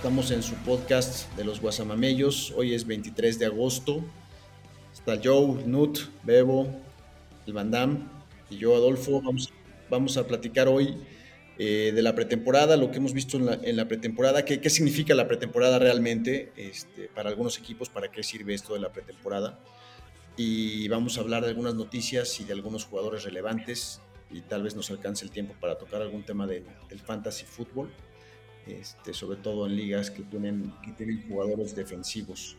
Estamos en su podcast de los Guasamamellos. Hoy es 23 de agosto. Está Joe, Nut, Bebo, el Van y yo, Adolfo. Vamos, vamos a platicar hoy eh, de la pretemporada, lo que hemos visto en la, pretemporada, qué, qué, significa la pretemporada realmente este, para algunos equipos, para qué sirve esto de la pretemporada. Y vamos a hablar de algunas noticias y de algunos jugadores relevantes y tal vez nos alcance el tiempo para tocar algún tema del fantasy fútbol. Este, sobre todo en ligas que tienen, que tienen jugadores defensivos.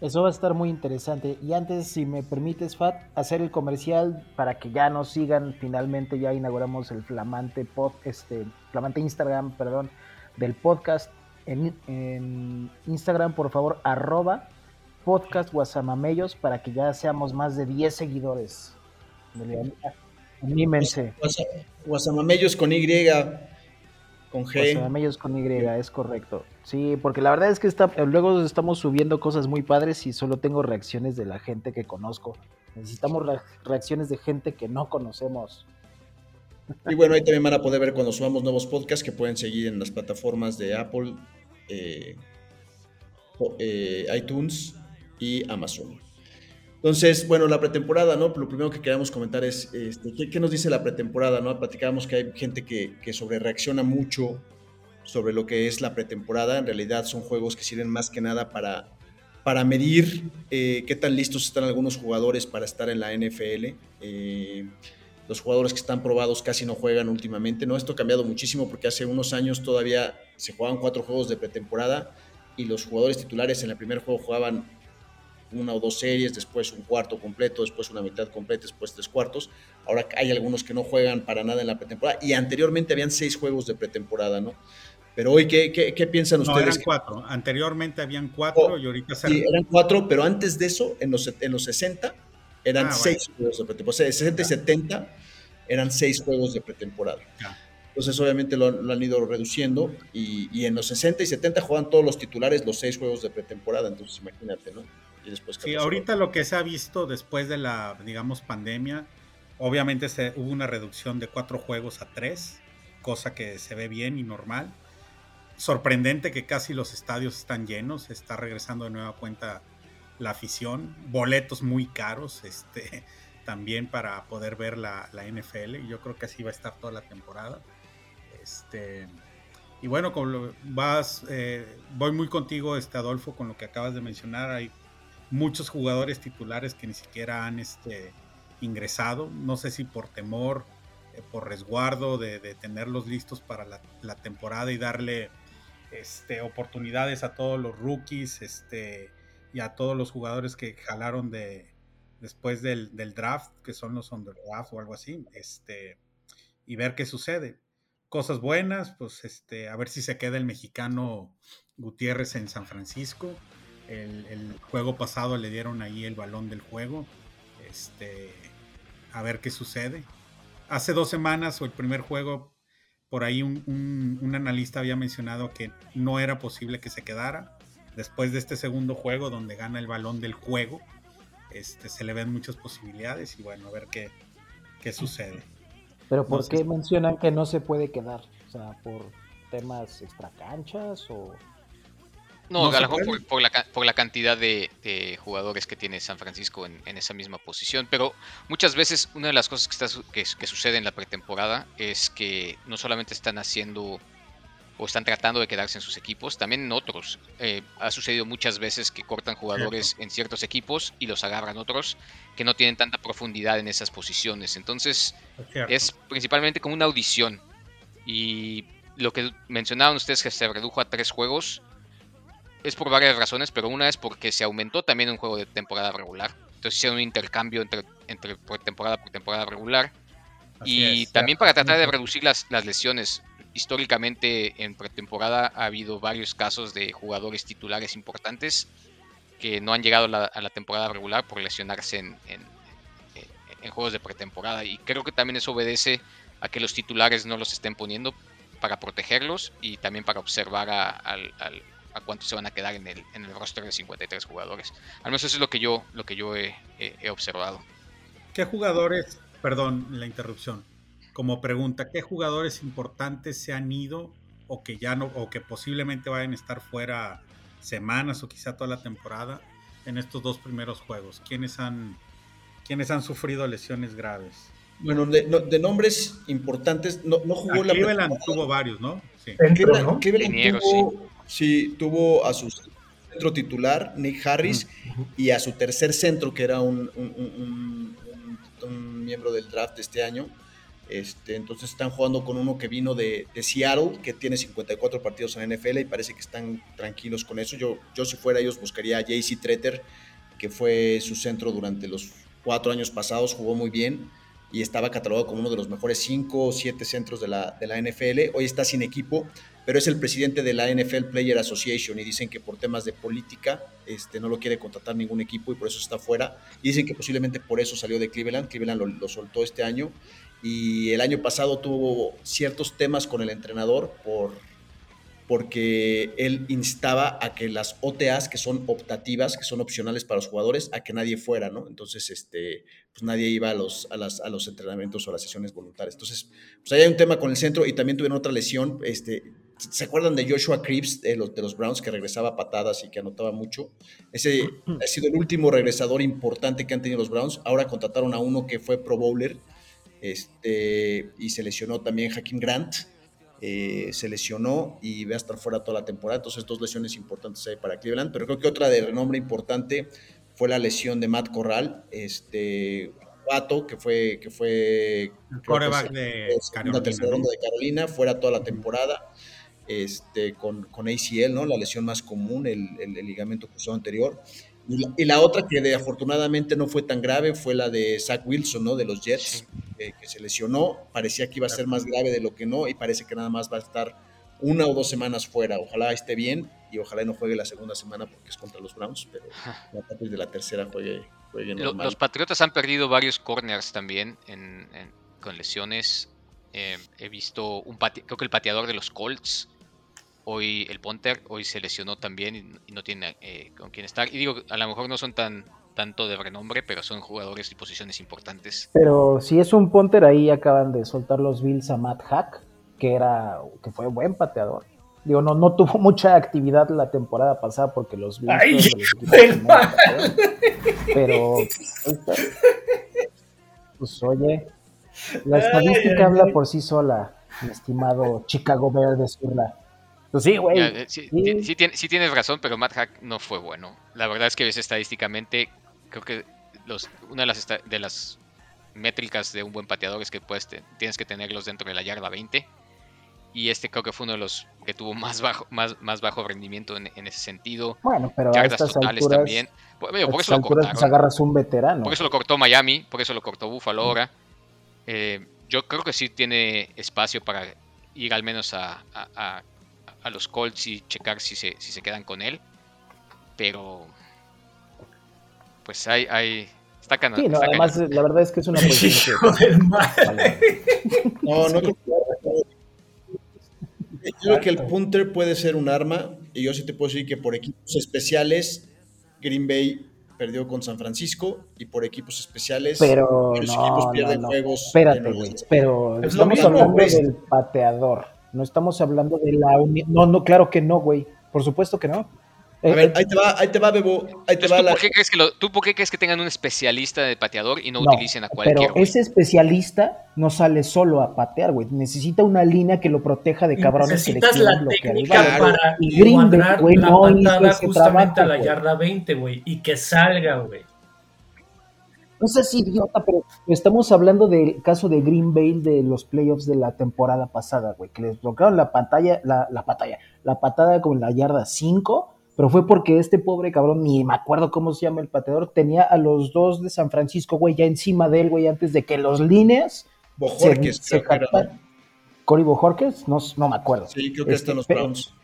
Eso va a estar muy interesante. Y antes, si me permites, Fat, hacer el comercial para que ya nos sigan. Finalmente ya inauguramos el flamante pod, este, flamante Instagram, perdón, del podcast. En, Instagram, por favor, arroba podcast guasamamellos para que ya seamos más de 10 seguidores. Anímense. Guasamamellos con Y con G. con Y, es correcto. Sí, porque la verdad es que está, luego estamos subiendo cosas muy padres y solo tengo reacciones de la gente que conozco. Necesitamos reacciones de gente que no conocemos. Y bueno, ahí también van a poder ver cuando subamos nuevos podcasts que pueden seguir en las plataformas de Apple, eh, eh, iTunes y Amazon. Entonces, bueno, la pretemporada, ¿no? Lo primero que queremos comentar es, este, ¿qué, nos dice la pretemporada, ¿no? Platicábamos que hay gente que, que sobre reacciona mucho sobre lo que es la pretemporada. En realidad son juegos que sirven más que nada para, para medir eh, qué tan listos están algunos jugadores para estar en la NFL. Eh, los jugadores que están probados casi no juegan últimamente, ¿no? Esto ha cambiado muchísimo porque hace unos años todavía se jugaban cuatro juegos de pretemporada y los jugadores titulares en el primer juego jugaban una o dos series, después un cuarto completo, después una mitad completa, después tres cuartos. Ahora hay algunos que no juegan para nada en la pretemporada y anteriormente habían seis juegos de pretemporada, ¿no? Pero hoy, ¿qué, qué, piensan ustedes? Eran cuatro. Anteriormente habían cuatro oh, y ahorita se... Sí, eran cuatro, pero antes de eso, en los, en los 60, eran ah, seis juegos de pretemporada. O sea, de 60 y 70 eran seis juegos de pretemporada. Entonces, obviamente lo, han ido reduciendo y, y, en los 60 y 70 juegan todos los titulares los seis juegos de pretemporada. Entonces, imagínate, ¿no? Y después sí, ahorita lo que se ha visto después de la, digamos, pandemia, obviamente se, hubo una reducción de cuatro juegos a tres, cosa que se ve bien y normal sorprendente que casi los estadios están llenos, está regresando de nueva cuenta la afición, boletos muy caros, este, también para poder ver la, NFL, y yo creo que así va a estar toda la temporada. Este, y bueno, como vas, eh, voy muy contigo, este Adolfo, con lo que acabas de mencionar. Hay muchos jugadores titulares que ni siquiera han este, ingresado. No sé si por temor, eh, por resguardo de, tenerlos listos para la, temporada y darle este, oportunidades a todos los rookies este, y a todos los jugadores que jalaron de, después del, draft, que son los draft o algo así, este, y ver qué sucede. Cosas buenas, pues este, a ver si se queda el mexicano Gutiérrez en San Francisco. El, juego pasado le dieron ahí el balón del juego. Este, a ver qué sucede. Hace dos semanas o el primer juego por ahí un, analista había mencionado que no era posible que se quedara. Después de este segundo juego, donde gana el balón del juego, este, se le ven muchas posibilidades y bueno, a ver qué, qué sucede. Pero ¿por qué mencionan que no se puede quedar? O sea, ¿por temas extracanchas o...? No, por, la, cantidad de, jugadores que tiene San Francisco en, esa misma posición. Pero muchas veces una de las cosas que, está, que, sucede en la pretemporada es que no solamente están haciendo o están tratando de quedarse en sus equipos, también en otros. Eh, ha sucedido muchas veces que cortan jugadores en ciertos equipos y los agarran otros que no tienen tanta profundidad en esas posiciones. Entonces es principalmente como una audición. Y lo que mencionaban ustedes que se redujo a tres juegos es por varias razones, pero una es porque se aumentó también un juego de temporada regular. Entonces hicieron un intercambio entre, entre temporada por temporada regular. y también para tratar de reducir las, las lesiones. Históricamente en pretemporada ha habido varios casos de jugadores titulares importantes que no han llegado a la temporada regular por lesionarse en, en, juegos de pretemporada. Y creo que también eso obedece a que los titulares no los estén poniendo para protegerlos y también para observar al, a cuántos se van a quedar en el, en el roster de 53 jugadores. Al menos eso es lo que yo, lo que yo he, observado. ¿Qué jugadores, perdón la interrupción, como pregunta, qué jugadores importantes se han ido o que ya no, o que posiblemente vayan a estar fuera semanas o quizá toda la temporada en estos dos primeros juegos? ¿Quiénes han, quiénes han sufrido lesiones graves? Bueno, de, nombres importantes, no, no jugó la Cleveland tuvo varios, ¿no? Sí. Cleveland, tuvo, Sí, tuvo a su centro titular, Nick Harris, y a su tercer centro, que era un, miembro del draft este año. Este, entonces están jugando con uno que vino de, Seattle, que tiene 54 partidos en la NFL y parece que están tranquilos con eso. Yo, yo si fuera ellos buscaría a JC Treter, que fue su centro durante los cuatro años pasados, jugó muy bien y estaba catalogado como uno de los mejores cinco o siete centros de la, de la NFL. Hoy está sin equipo, pero es el presidente de la NFL Player Association y dicen que por temas de política este, no lo quiere contratar ningún equipo y por eso está fuera. Y dicen que posiblemente por eso salió de Cleveland. Cleveland lo, soltó este año y el año pasado tuvo ciertos temas con el entrenador por porque él instaba a que las OTAs, que son optativas, que son opcionales para los jugadores, a que nadie fuera, ¿no? Entonces, este, pues nadie iba a los, a, las, a los entrenamientos o a las sesiones voluntarias. Entonces, pues ahí hay un tema con el centro y también tuvieron otra lesión, este, ¿Se acuerdan de Joshua Cripps de los, de los Browns que regresaba a patadas y que anotaba mucho? Ese ha sido el último regresador importante que han tenido los Browns. Ahora contrataron a uno que fue Pro Bowler este, y se lesionó también Hakim Grant. Eh, se lesionó y va a estar fuera toda la temporada. Entonces, dos lesiones importantes ahí para Cleveland. Pero creo que otra de renombre importante fue la lesión de Matt Corral, este Vato, que fue que fue coreback de, Carolina, de Carolina, fuera toda la temporada este, con, con ACL, ¿no? la lesión más común, el, el, ligamento cruzado anterior. Y la, y la otra que de, afortunadamente no fue tan grave fue la de Zach Wilson, ¿no? De los Jets, eh, que se lesionó. Parecía que iba a ser más grave de lo que no y parece que nada más va a estar una o dos semanas fuera. Ojalá esté bien y ojalá no juegue la segunda semana porque es contra los Browns, pero la parte de la tercera juegue, juegue normal. Los Patriotas han perdido varios corners también en- en- con lesiones. Eh, he visto un creo que el pateador de los Colts, hoy el punter, hoy se lesionó también y, y no tiene eh, con quién estar. Y digo, a lo mejor no son tan tanto de renombre, pero son jugadores y posiciones importantes. Pero si es un punter, ahí acaban de soltar los Bills a Matt Hack, que era que fue buen pateador. Digo, no, no tuvo mucha actividad la temporada pasada porque los Bills Ay, fueron de los patearon. Pero pues oye, la estadística ay, habla ay. por sí sola, mi estimado Chicago Bear de Zurla. Pues sí, güey. Ya, eh, sí, sí. ti- sí tiene- sí tienes razón, pero Matt Hack no fue bueno. La verdad es que ves estadísticamente, creo que los, una de las, de las métricas de un buen pateador es que puedes te- tienes que tenerlos dentro de la yarda 20. Y este creo que fue uno de los que tuvo más bajo, más, más bajo rendimiento en, en ese sentido. Bueno, pero a estas totales alturas, también. Por, digo, eso lo pues cortaron. agarras un veterano. Por eso lo cortó Miami, por eso lo cortó Buffalo ahora. Eh, yo creo que sí tiene espacio para ir al menos a, a- a- a los Colts y checar si se, si se quedan con él. Pero pues hay, hay está Sí, no, está además la verdad es que es una posición Hijo del mal. que... No, no. Yo creo que el punter puede ser un arma y yo sí te puedo decir que por equipos especiales Green Bay perdió con San Francisco y por equipos especiales Pero varios no, equipos pierden no. juegos. Espérate, güey. Pero Es estamos mismo, hablando güey. del pateador. No estamos hablando de la unión. No, no, claro que no, güey. Por supuesto que no. A Eh, ver, eh, ahí te va, ahí te va, Bebo. Ahí te va ¿tú, la. por qué crees que lo- ¿Tú por qué crees que tengan un especialista de pateador y no, no, utilicen a cualquier pero güey? ese especialista no sale solo a patear, güey. Necesita una línea que lo proteja de cabrones que le la técnica balón. para Y Green Bay, encuadrar güey, la no hizo ese justamente trabajo, a la yarda 20, güey, y que salga, güey. No seas idiota, pero estamos hablando del caso de Green Bay de los playoffs de la temporada pasada, güey, que les bloquearon la pantalla, la, la pantalla, la patada con la yarda 5, pero fue porque este pobre cabrón, ni me acuerdo cómo se llama el pateador, tenía a los dos de San Francisco, güey, ya encima de él, güey, antes de que los líneas Bojorquez, se, se. Cory Bojorquez, no, no me acuerdo. Sí, creo que Este, están los Browns.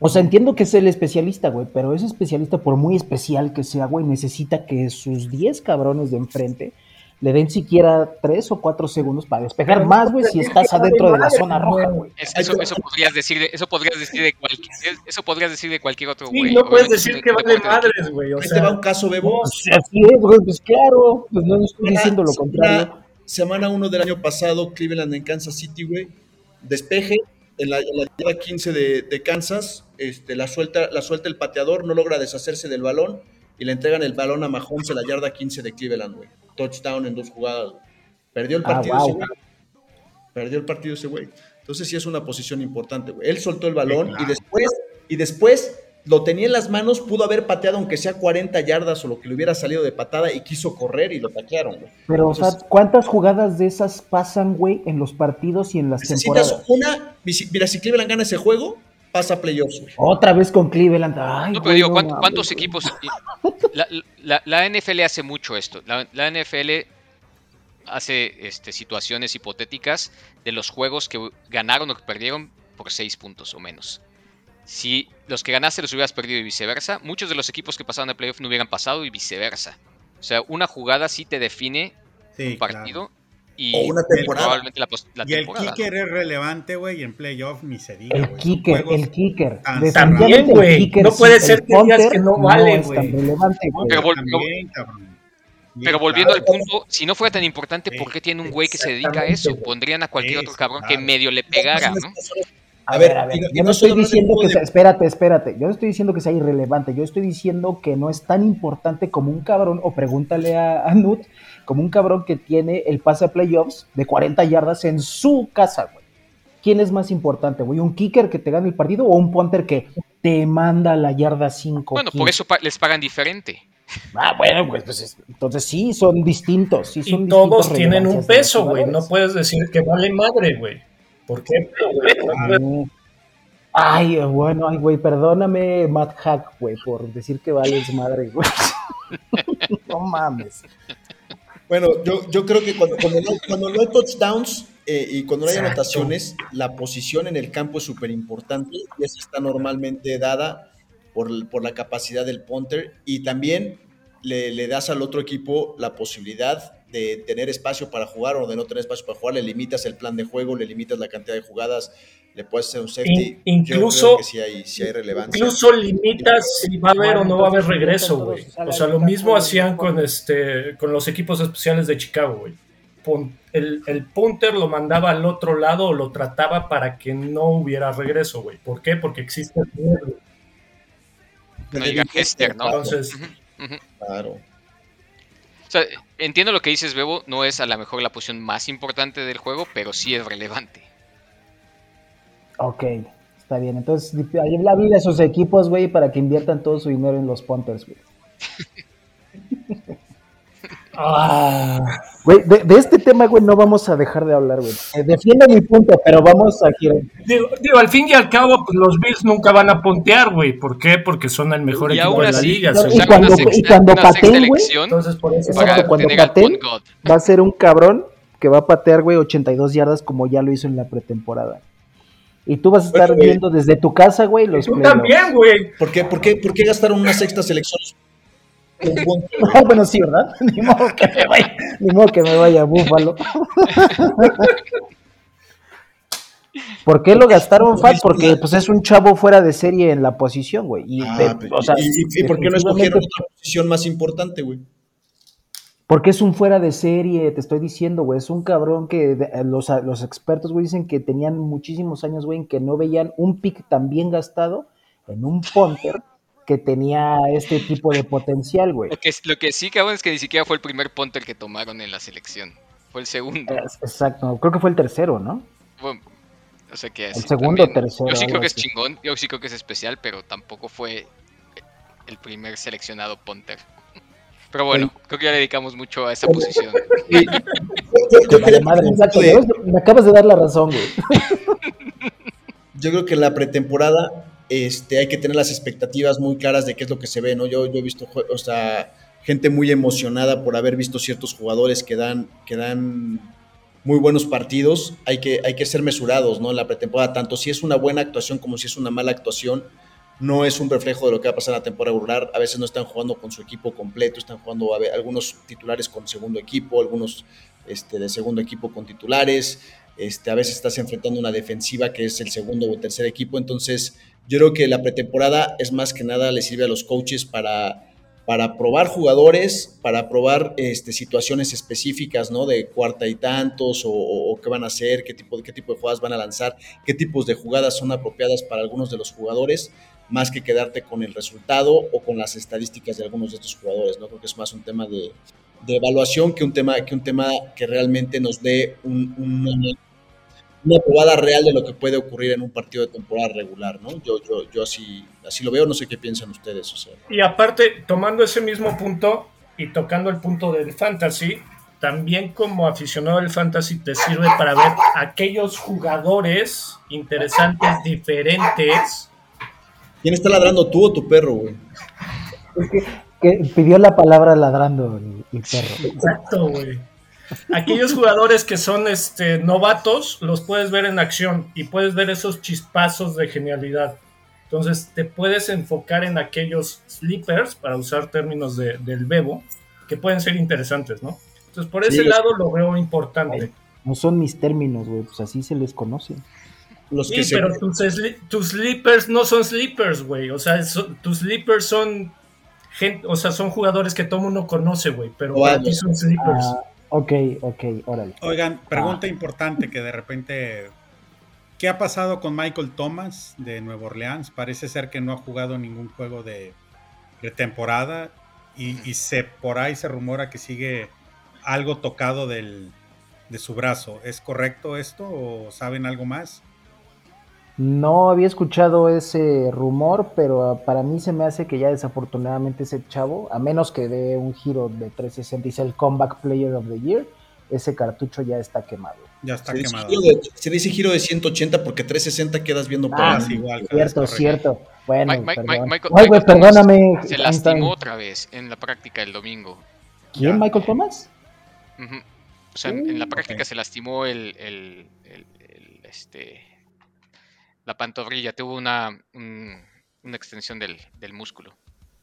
O sea, entiendo que es el especialista, güey, pero ese especialista, por muy especial que sea, güey, necesita que sus 10 cabrones de enfrente le den siquiera 3 o 4 segundos para despejar Pero más, güey, si estás de adentro de la zona roja, güey. eso, podrías decir de, eso podrías decir de cualquier eso podrías decir de cualquier otro Sí, güey. no puedes decir que vale de madres, güey. O Ahí te va un sea, caso, Bebo. Pues así es, güey, pues claro, pues no estoy diciendo lo Semana- contrario. Semana 1 del año pasado, Cleveland en Kansas City, güey. Despeje en la, en la yarda 15 de, de Kansas. Este, la, suelta, la suelta el pateador, no logra deshacerse del balón y le entregan el balón a Mahomes en la yarda 15 de Cleveland, güey. Touchdown en dos jugadas. güey. Perdió el Ah, partido wow. ese güey. Perdió el partido ese güey. Entonces sí es una posición importante, güey. Él soltó el balón y después, y después lo tenía en las manos, pudo haber pateado aunque sea 40 yardas o lo que le hubiera salido de patada y quiso correr y lo taclearon, güey. Pero, o sea, ¿cuántas jugadas de esas pasan, güey, en los partidos y en las Necesitas temporadas? una. Mira, si Cleveland gana ese juego, pasa playoffs. Otra vez con Cleveland. Ay, No, pero güey, digo, no ¿cuánto- mames, ¿cuántos equipos? La, la- la NFL hace mucho esto. La, la NFL hace este, situaciones hipotéticas de los juegos que ganaron o que perdieron por seis puntos o menos. Si los que ganaste los hubieras perdido y viceversa, muchos de los equipos que pasaron a playoff no hubieran pasado y viceversa. O sea, una jugada sí te define Sí, un partido y O una temporada. probablemente la, la Y el temporada. kicker es relevante, güey, y en playoff ni se diga, El kicker, el kicker. También, güey. No puede ser que digas que no vale, güey. güey. Pero vol- también, cabrón. Sí, Pero volviendo claro. al punto, si no fuera tan importante, ¿por qué tiene un güey que se dedica a eso? Pondrían a cualquier otro cabrón que medio le pegara, ¿no? A, A ver, ver, a ver, y no- y yo no estoy diciendo de- que sea, espérate, espérate, yo no estoy diciendo que sea irrelevante, yo estoy diciendo que no es tan importante como un cabrón, o pregúntale a, a Nut, como un cabrón que tiene el pase a playoffs de 40 yardas en su casa, güey. ¿Quién es más importante, güey? ¿Un kicker que te gane el partido o un punter que te manda la yarda 5? Bueno, por eso pa- les pagan diferente. Ah, bueno, pues, pues, es- entonces sí, son distintos. Sí son y todos distintas tienen un peso, güey. No puedes decir que vale madre, güey. ¿Por qué? Ay, bueno, ay, güey, perdóname, Matt Hack, güey, por decir que vales madre, güey. no mames. Bueno, yo, yo creo que cuando, cuando, no, cuando no hay touchdowns eh, y cuando no hay anotaciones, la posición en el campo es súper importante y esa está normalmente dada por, por la capacidad del punter y también le, le das al otro equipo la posibilidad de tener espacio para jugar o de no tener espacio para jugar, le limitas el plan de juego, le limitas la cantidad de jugadas, le puedes hacer un safety. In- incluso- Yo creo que sí hay, sí hay relevancia. Incluso limitas si va a haber o no va a haber regreso, güey. O sea, lo mismo hacían con este con los equipos especiales de Chicago, güey. El, el punter lo mandaba al otro lado o lo trataba para que no hubiera regreso, güey. ¿Por qué? Porque existe el. No Hester, ¿no? Entonces. Claro. O sea, entiendo lo que dices, Bebo. No es a lo mejor la posición más importante del juego, pero sí es relevante. Ok, está bien. Entonces, ahí la vida a sus equipos, güey, para que inviertan todo su dinero en los punters, güey. ah, Güey, de, de este tema, güey, no vamos a dejar de hablar, güey. Eh, Defiendo mi punto, pero vamos a girar. digo, digo, al fin y al cabo, pues, los Bills nunca van a puntear, güey. ¿Por qué? Porque son el mejor Y equipo de la así, liga. Y cuando- y cuando pateen, güey, Entonces, por eso Exacto, cuando pateen, va a ser un cabrón que va a patear, güey, 82 yardas como ya lo hizo en la pretemporada. Y tú vas a estar Oye, viendo desde tu casa, güey, los Tú playoffs. también, güey. ¿Por qué, por, qué, ¿Por qué gastaron una sexta selección? Punto. Ah, bueno, sí, ¿verdad? Ni modo que me vaya, ni modo que me vaya a Búfalo. ¿Por qué lo gastaron Fat? Porque pues es un chavo fuera de serie en la posición, güey. Y, Ah, de- o sea, ¿Y, y- y por qué no escogieron otra posición más importante, güey? Porque es un fuera de serie, te estoy diciendo, güey. Es un cabrón que eh, los, los expertos, güey, dicen que tenían muchísimos años, güey, en que no veían un pick tan bien gastado en un punter que tenía este tipo de potencial, güey. Lo que, lo que sí, cabrón, es que ni siquiera fue el primer punter que tomaron en la selección. Fue el segundo. Exacto, creo que fue el tercero, ¿no? Bueno, no sé qué El es. segundo o tercero, Yo sí creo que es así. chingón, yo sí creo que es especial, pero tampoco fue el primer seleccionado punter. Pero bueno, creo que ya le dedicamos mucho a esa posición. Vale, quería madre. Me acabas de dar la razón, güey. yo creo que la pretemporada este, hay que tener las expectativas muy claras de qué es lo que se ve, ¿no? Yo, yo he visto, o sea, gente muy emocionada por haber visto ciertos jugadores que dan, que dan muy buenos partidos. Hay que, hay que ser mesurados, ¿no? En la pretemporada, tanto si es una buena actuación como si es una mala actuación, no es un reflejo de lo que va a pasar en la temporada regular. A veces no están jugando con su equipo completo, están jugando a algunos titulares con segundo equipo, algunos este, de segundo equipo con titulares. Este, a veces estás enfrentando una defensiva que es el segundo o tercer equipo. Entonces, yo creo que la pretemporada es más que nada le sirve a los coaches para, para probar jugadores, para probar este, situaciones específicas, ¿no? De cuarta y tantos, o, o- qué van a hacer, qué tipo, qué tipo de jugadas van a lanzar, qué tipos de jugadas son apropiadas para algunos de los jugadores, más que quedarte con el resultado o con las estadísticas de algunos de estos jugadores, ¿no? Creo que es más un tema de, de evaluación que un tema que, un tema que realmente nos dé un- una probada real de lo que puede ocurrir en un partido de temporada regular, ¿no? Yo, yo, yo así, así lo veo, no sé qué piensan ustedes, o sea. Y aparte, tomando ese mismo punto y tocando el punto del fantasy, también como aficionado del fantasy te sirve para ver aquellos jugadores interesantes, diferentes. ¿Quién está ladrando, tú o tu perro, güey? Que pidió la palabra ladrando el, el perro. Exacto, güey. Aquellos jugadores que son este, novatos, los puedes ver en acción y puedes ver esos chispazos de genialidad. Entonces te puedes enfocar en aquellos sleepers, para usar términos de- del bebo, que pueden ser interesantes, ¿no? Entonces por ese Sí, lado lo veo importante. No son mis términos, güey, pues así se les conoce. Los Sí, que se- pero tus, tus sleepers no son sleepers, güey. O sea, so- tus sleepers son gente, o sea, son jugadores que todo mundo conoce, güey, pero para ti son sleepers. Ah, ok, ok, órale. Oigan, pregunta importante que de repente, ¿qué ha pasado con Michael Thomas de Nueva Orleans? Parece ser que no ha jugado ningún juego de, de temporada y, y se por ahí se rumora que sigue algo tocado del, de su brazo. ¿Es correcto esto o saben algo más? No había escuchado ese rumor, pero ah, para mí se me hace que ya desafortunadamente ese chavo, a menos que dé un giro de 360 y sea el Comeback Player of the Year, ese cartucho ya está quemado. Ya está Se quemado. de, se dice giro de 180 porque 360 quedas viendo Ah, igual. Cierto, cierto. Bueno, Mike- Mike- perdón. Michael- Ay, güey, Michael Thomas perdóname. Se Einstein. lastimó otra vez en la práctica el domingo. ¿Quién, Ya. Michael Thomas? O sea, en, en la práctica se lastimó el, el- el- el, este, la pantorrilla, tuvo una, un- una extensión del, del músculo.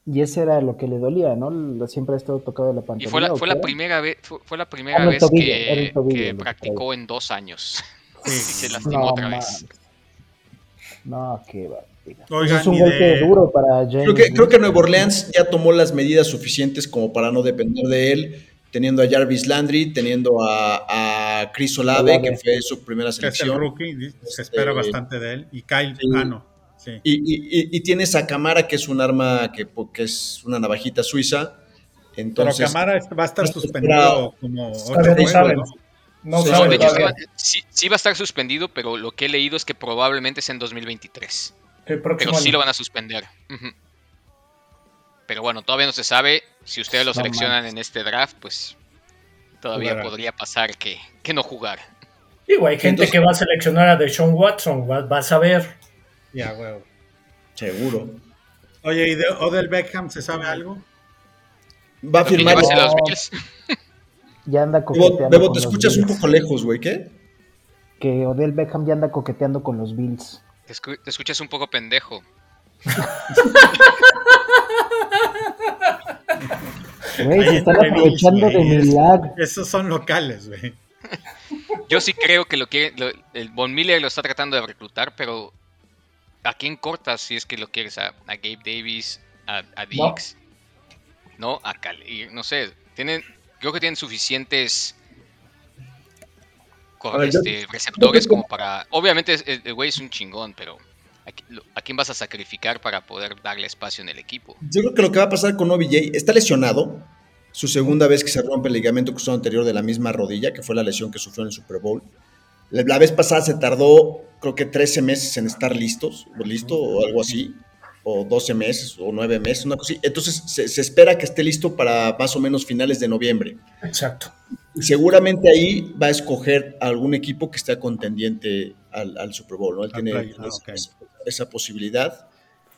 Y ese era lo que le dolía, ¿no? Lo- Siempre ha estado tocado de la Y pantorrilla. fue la, ¿o fue la era? primera vez, fue, fue la primera Ah, vez tobillo, que, tobillo practicó en dos años. y se lastimó No, otra vez. No, qué. Oigan, es un y golpe de- duro para James. Creo que, creo que. Nueva Orleans ya tomó las medidas suficientes como para no depender de él, teniendo a Jarvis Landry, teniendo a, a Chris Olave, Olave. que fue su primera que es el selección, rookie, se espera Este, bastante de él. Y Kyle, sí. ah. Sí. y, y- y- y tienes a Camara, que es un arma que, que es una navajita suiza. Pero Entonces, Camara va a estar suspendido como no saben. juegos, ¿no? No Sí, sí, va- sí- sí va a estar suspendido, pero lo que he leído es que probablemente es en 2023. El Pero sí año. lo van a suspender. Ujú. Pero bueno, todavía no se sabe. Si ustedes lo No seleccionan en este draft, pues todavía Jugará. podría pasar que, que no jugar. Digo, hay gente Entonces- que va a seleccionar a Deshaun Watson, va- vas a ver. Ya, huevo. seguro. Oye, ¿y de Odell Beckham se sabe algo? Va a firmar. los. Ya anda coqueteando. Bebo, con te escuchas un poco lejos, güey, ¿qué? Que Odell Beckham ya anda coqueteando con los Bills. Te, escu- te escuchas un poco pendejo. Güey, se están aprovechando de mi lag. Esos son locales, güey. Yo sí creo que lo quiere, lo- el Von Miller lo está tratando de reclutar, pero ¿a quién cortas si es que lo quieres? ¿A, a Gabe Davis? ¿A, a Diggs? No, a Cal y no sé, tienen, creo que tienen suficientes ver, este, receptores yo como para... Obviamente el güey es un chingón, pero ¿a, quién vas a sacrificar para poder darle espacio en el equipo? Yo creo que lo que va a pasar con OBJ está lesionado. Su segunda vez que se rompe el ligamento cruzado anterior de la misma rodilla, que fue la lesión que sufrió en el Super Bowl. La, la vez pasada se tardó, creo que 13 meses en estar listos, o listo, o algo así, o 12 meses, o 9 meses, una cosa así. Entonces se, se espera que esté listo para más o menos finales de noviembre. Exacto. Y seguramente ahí va a escoger algún equipo que esté contendiente al, al Super Bowl, ¿no? Él Al tiene play, ah, esa, ok. esa- esa posibilidad.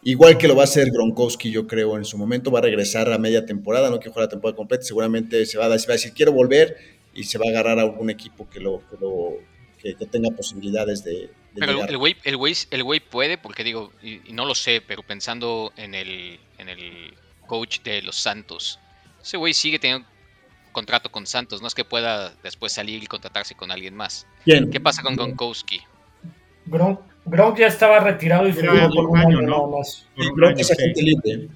Igual que lo va a hacer Gronkowski, yo creo, en su momento, va a regresar a media temporada, no que juegue la temporada completa, seguramente se va a, se va a decir, quiero volver, y se va a agarrar a algún equipo que lo, que, lo- que- que tenga posibilidades de, de Pero llegar. el güey, el güey, el güey puede, porque digo, y, y no lo sé, pero pensando en el, en el coach de los Santos, ese güey sigue teniendo contrato con Santos, no es que pueda después salir y contratarse con alguien más. ¿Qué pasa con Gronkowski? Gronk, Gronk ya estaba retirado y firmó por un año, año ¿no? nada más. Que es sí. agente libre.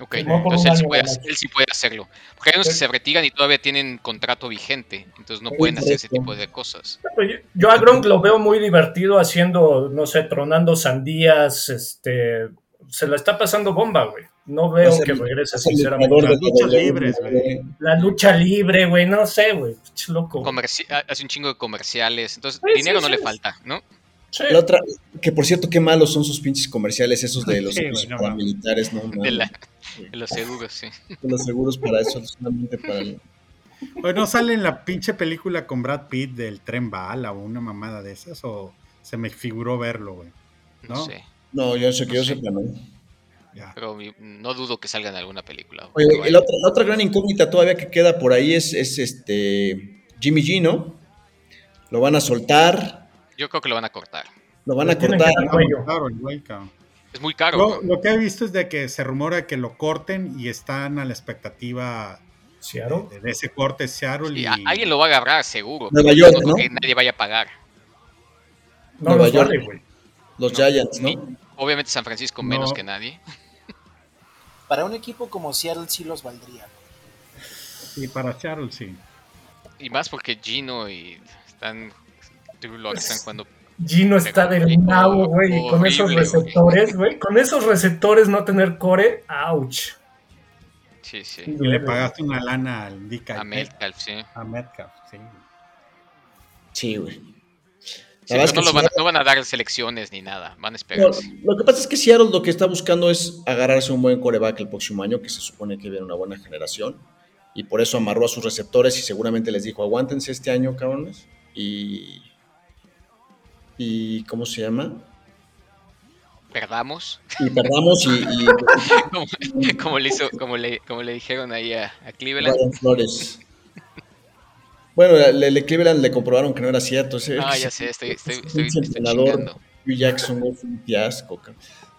Ok, entonces él sí, puede, nada hacer- más. él sí puede hacerlo. Porque hay unos que se retiran y todavía tienen contrato vigente, entonces no pueden hacer ese tipo de cosas. Yo- Yo a Gronk lo veo muy divertido haciendo, no sé, tronando sandías, este, se la está pasando bomba, güey. No veo que regrese, a ser sinceramente. de luchas WWE. libres, güey. La lucha libre, güey, no sé, güey. Loco. Comerci- hace un chingo de comerciales, entonces Sí, dinero sí, no sí. le falta, ¿no? Sí. La otra, que por cierto, qué malos son sus pinches comerciales, esos de los Sí, güey, no mames. militares, no, De, la- de los seguros, sí. los seguros para eso, solamente para el- Oye, ¿no sale en la pinche película con Brad Pitt del tren bala o una mamada de esas? ¿O se me figuró verlo, güey? No, ¿No? sé. No, yo sé que No yo sé. sepa, ¿no? Ya. Pero no dudo que salga en alguna película. Oye, Pero y la otra, gran incógnita todavía que queda por ahí es, es este Jimmy G, ¿no? Lo van a soltar, Yo creo que lo van a cortar. lo van a cortar. el. Es muy caro. Lo, lo que he visto es de que se rumora que lo corten y están a la expectativa Seattle. de, de ese corte Seattle Sí, y a- alguien lo va a agarrar, seguro. Nueva York, no creo ¿no? que nadie vaya a pagar. No Nueva los York. Los No, Giants, ¿no? ni- Obviamente San Francisco menos No. que nadie. Para un equipo como Seattle sí los valdría. y para Seattle sí. Y más porque Gino y están. Drew Lock están jugando. Gino está del nabo, güey, y con esos receptores, güey. Con esos receptores no tener core, ouch. Sí, sí. Y le pagaste una lana al DK. A Metcalf, sí. A Metcalf, sí. Sí, güey. Sí, no, lo van a, Seattle- no van a dar selecciones ni nada. Van a No, esperarse. lo que pasa es que Seattle lo que está buscando es agarrarse un buen coreback el próximo año, que se supone que viene una buena generación. y por eso amarró a sus receptores y seguramente les dijo, aguántense este año, cabrones. Y, y ¿cómo se llama? Perdamos. Y perdamos y... y como, como le hizo, como le, como le dijeron ahí a, a Cleveland. Flores. Bueno, le, le- Cleveland le comprobaron que no era cierto. Ah, ya sé, estoy, estoy, estoy, estoy chingando. Hugh Jackson fue un fiasco.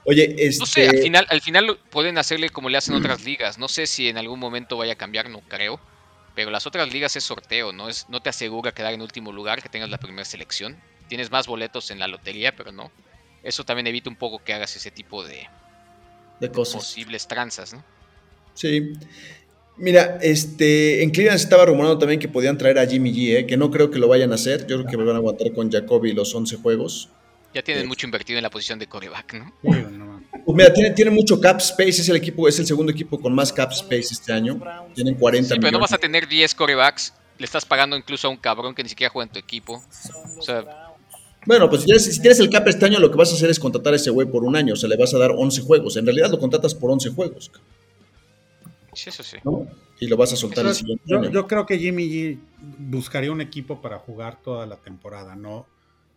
Oye, este... No sé, al final, al final pueden hacerle como le hacen otras ligas. No sé si en algún momento vaya a cambiar, no creo. Pero las otras ligas es sorteo, no es, no te asegura quedar en último lugar, que tengas la primera selección. Tienes más boletos en la lotería, pero no. Eso también evita un poco que hagas ese tipo de de cosas. posibles tranzas, ¿no? Sí. Mira, este, en Cleveland se estaba rumorando también que podían traer a Jimmy G, ¿eh? que no creo que lo vayan a hacer. Yo creo que van a aguantar con Jacoby los 11 juegos. Ya tienen mucho invertido en la posición de coreback, ¿no? No. Pues mira, tiene, tiene mucho cap space, es el equipo, es el segundo equipo con más cap space este año. Tienen 40 Sí, pero no vas a tener 10 corebacks. Le estás pagando incluso a un cabrón que ni siquiera juega en tu equipo. O sea, Bueno, pues si tienes, si tienes el cap este año, lo que vas a hacer es contratar a ese güey por un año, o sea, le vas a dar 11 juegos. En realidad lo contratas por 11 juegos, sí, eso sí. ¿no? Y lo vas a soltar el siguiente Yo, año. yo creo que Jimmy G buscaría un equipo para jugar toda la temporada, no,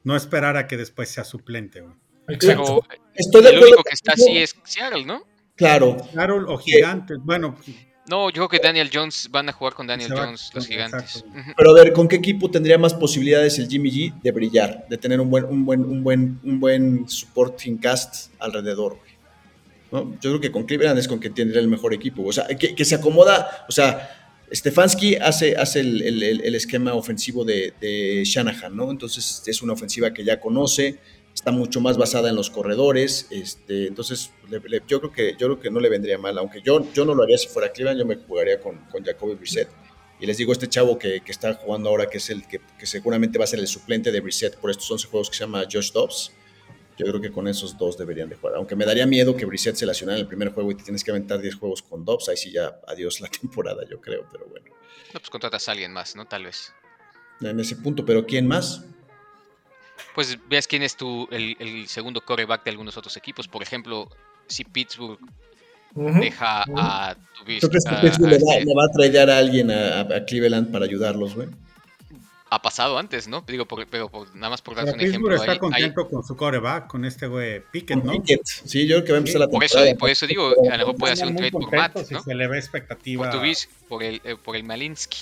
no esperar a que después sea suplente. güey. Pero Estoy de el acuerdo único que está así es Seattle, ¿no? Claro, o Gigantes, bueno, No, yo creo que Daniel Jones van a jugar con Daniel va Jones, los gigantes. exacto. Pero a ver, ¿con qué equipo tendría más posibilidades el Jimmy G de brillar, de tener un buen, un buen, un buen, un buen supporting cast alrededor? ¿No? Yo creo que con Cleveland es con que tendría el mejor equipo. O sea, que, se acomoda, o sea, Stefanski hace, hace el, el- esquema ofensivo de, de Shanahan, ¿no? Entonces es una ofensiva que ya conoce, está mucho más basada en los corredores, este, entonces yo, creo que, yo creo que no le vendría mal, aunque yo, yo no lo haría si fuera Cleveland, yo me jugaría con, con Jacoby Brissett. Y les digo, este chavo que, que está jugando ahora, que es el que, que seguramente va a ser el suplente de Brissett por estos 11 juegos que se llama Josh Dobbs, yo creo que con esos dos deberían de jugar. Aunque me daría miedo que Brissett se lesionara en el primer juego y te tienes que aventar 10 juegos con Dobbs, ahí sí ya adiós la temporada, yo creo, pero bueno. No, pues contratas a alguien más, ¿no? Tal vez. En ese punto, pero ¿quién más? Pues veas quién es tu, el, el segundo coreback de algunos otros equipos. Por ejemplo, si Pittsburgh deja a ¿Tú crees que a- le, va, este- le va a traer a alguien a, a Cleveland para ayudarlos, güey? Ha pasado antes, ¿no? Digo, por- pero por- nada más por pero darte un Pittsburgh ejemplo. está ahí- ahí- contento con su coreback, con este güey Pickett, ¿no? Pickett. Sí, yo creo que va a empezar la por, eso, por eso digo, a lo mejor puede hacer un trade por Matt, ¿no? se le ve expectativa. Por por el, eh, por el Malinsky.